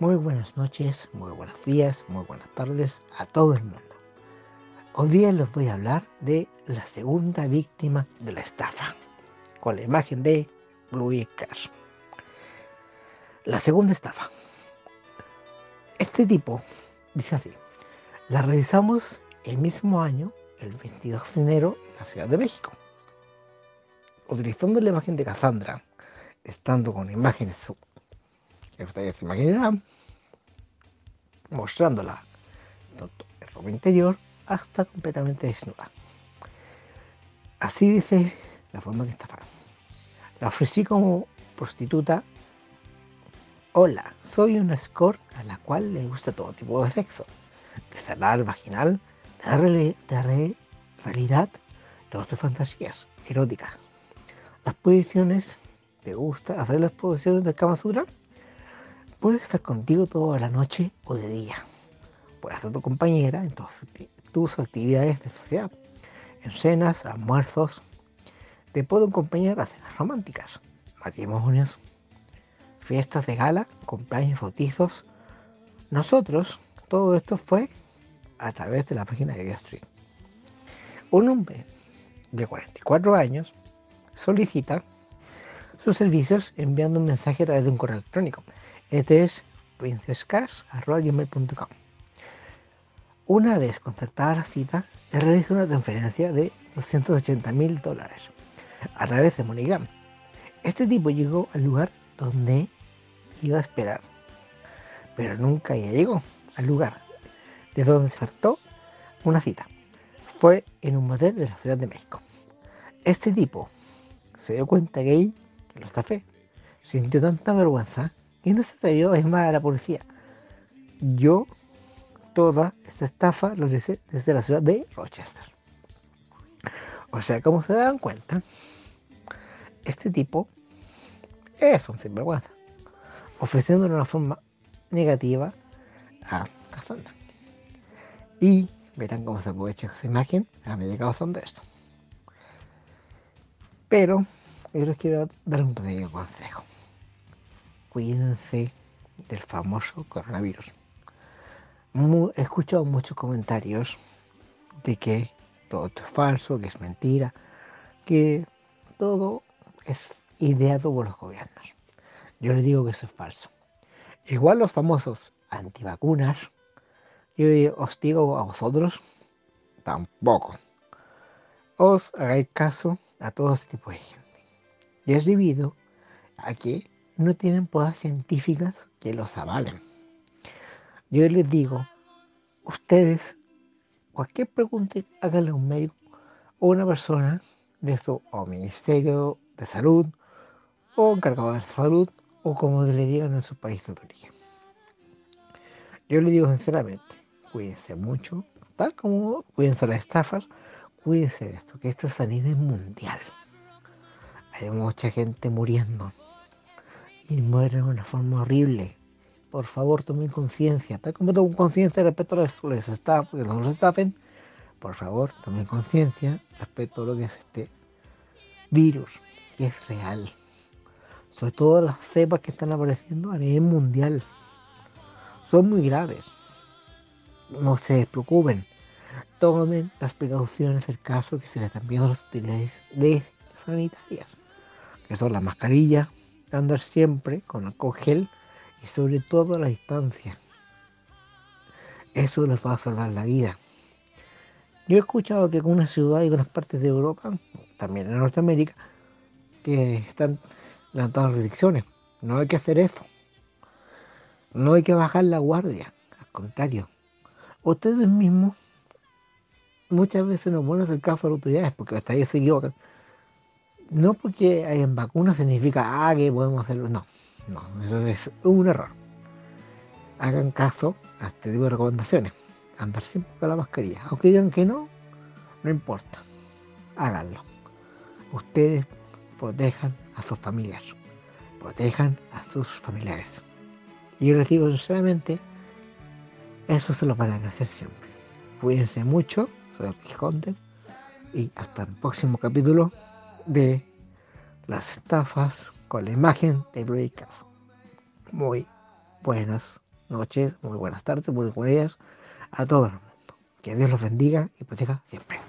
Muy buenas noches, muy buenos días, muy buenas tardes a todo el mundo. Hoy día les voy a hablar de la segunda víctima de la estafa, con la imagen de Louis Cash. La segunda estafa. Este tipo dice así, la revisamos el mismo año, el 22 de enero, en la Ciudad de México. Utilizando la imagen de Cassandra, estando con imágenes ustedes se imaginarán, mostrándola tanto el ropa interior hasta completamente desnuda. Así dice la forma que estafaron. La ofrecí como prostituta. Hola, soy una escort a la cual le gusta todo tipo de sexo, el vaginal, de, de realidad, de otras fantasías eróticas. Las posiciones, ¿te gusta hacer las posiciones de Kama Sutra? Puede estar contigo toda la noche o de día. Puede ser tu compañera en todas tus actividades de sociedad, en cenas, almuerzos. Te puedo acompañar a cenas románticas, matrimonios, fiestas de gala, cumpleaños, bautizos. Nosotros, todo esto fue a través de la página de Street. Un hombre de 44 años solicita sus servicios enviando un mensaje a través de un correo electrónico este es princescash.com. Una vez concertada la cita, he realizado una transferencia de 280 mil dólares a través de MoneyGram. Este tipo llegó al lugar donde iba a esperar, pero nunca llegó al lugar desde donde se una cita. Fue en un motel de la Ciudad de México. Este tipo se dio cuenta que que lo estafé, sintió tanta vergüenza y no se atrevió a llamar a la policía. Yo toda esta estafa lo hice desde la ciudad de Rochester. O sea, como se dan cuenta, este tipo es un sinvergüenza, ofreciendo una forma negativa a Cassandra. Y verán cómo se aprovecha esa imagen a medida que de esto. Pero yo les quiero dar un pequeño consejo cuídense del famoso coronavirus. he escuchado muchos comentarios de que todo esto es falso, que es mentira, que todo es ideado por los gobiernos. Yo les digo que eso es falso. Igual los famosos antivacunas, yo os digo a vosotros, tampoco. Os hagáis caso a todo este tipo de gente. Y es debido a que no tienen pruebas científicas que los avalen. Yo les digo, ustedes, cualquier pregunta, háganle a un médico o una persona de su o ministerio de salud o encargado de salud o como le digan en su país de origen. Yo le digo sinceramente, cuídense mucho, tal como cuídense las estafas, cuídense de esto, que esto es a nivel mundial. Hay mucha gente muriendo y mueren de una forma horrible. Por favor, tomen conciencia. Tal como tomen conciencia respecto a les que los estafen, por favor, tomen conciencia respecto a lo que es este virus, que es real. Sobre todo las cepas que están apareciendo a nivel mundial. Son muy graves. No se preocupen. Tomen las precauciones del caso que se les están pidiendo las utilidades de sanitarias, que son la mascarilla, andar siempre con alcohol gel y sobre todo a la distancia. Eso les va a salvar la vida. Yo he escuchado que en una ciudad y en unas partes de Europa, también en Norteamérica, que están levantando restricciones. No hay que hacer eso. No hay que bajar la guardia. Al contrario. Ustedes mismos muchas veces no ponen el caso de las autoridades porque hasta ellos se equivocan no porque hayan vacunas significa ah, que podemos hacerlo. No, no, eso es un error. Hagan caso a este tipo de recomendaciones. Andar siempre con la mascarilla. Aunque digan que no, no importa. Háganlo. Ustedes protejan a sus familias. Protejan a sus familiares. Y yo les digo sinceramente, eso se lo van a hacer siempre. Cuídense mucho, soy el y hasta el próximo capítulo de las estafas con la imagen de Breakers. Muy buenas noches, muy buenas tardes, muy buenos días a todo el mundo. Que Dios los bendiga y proteja siempre.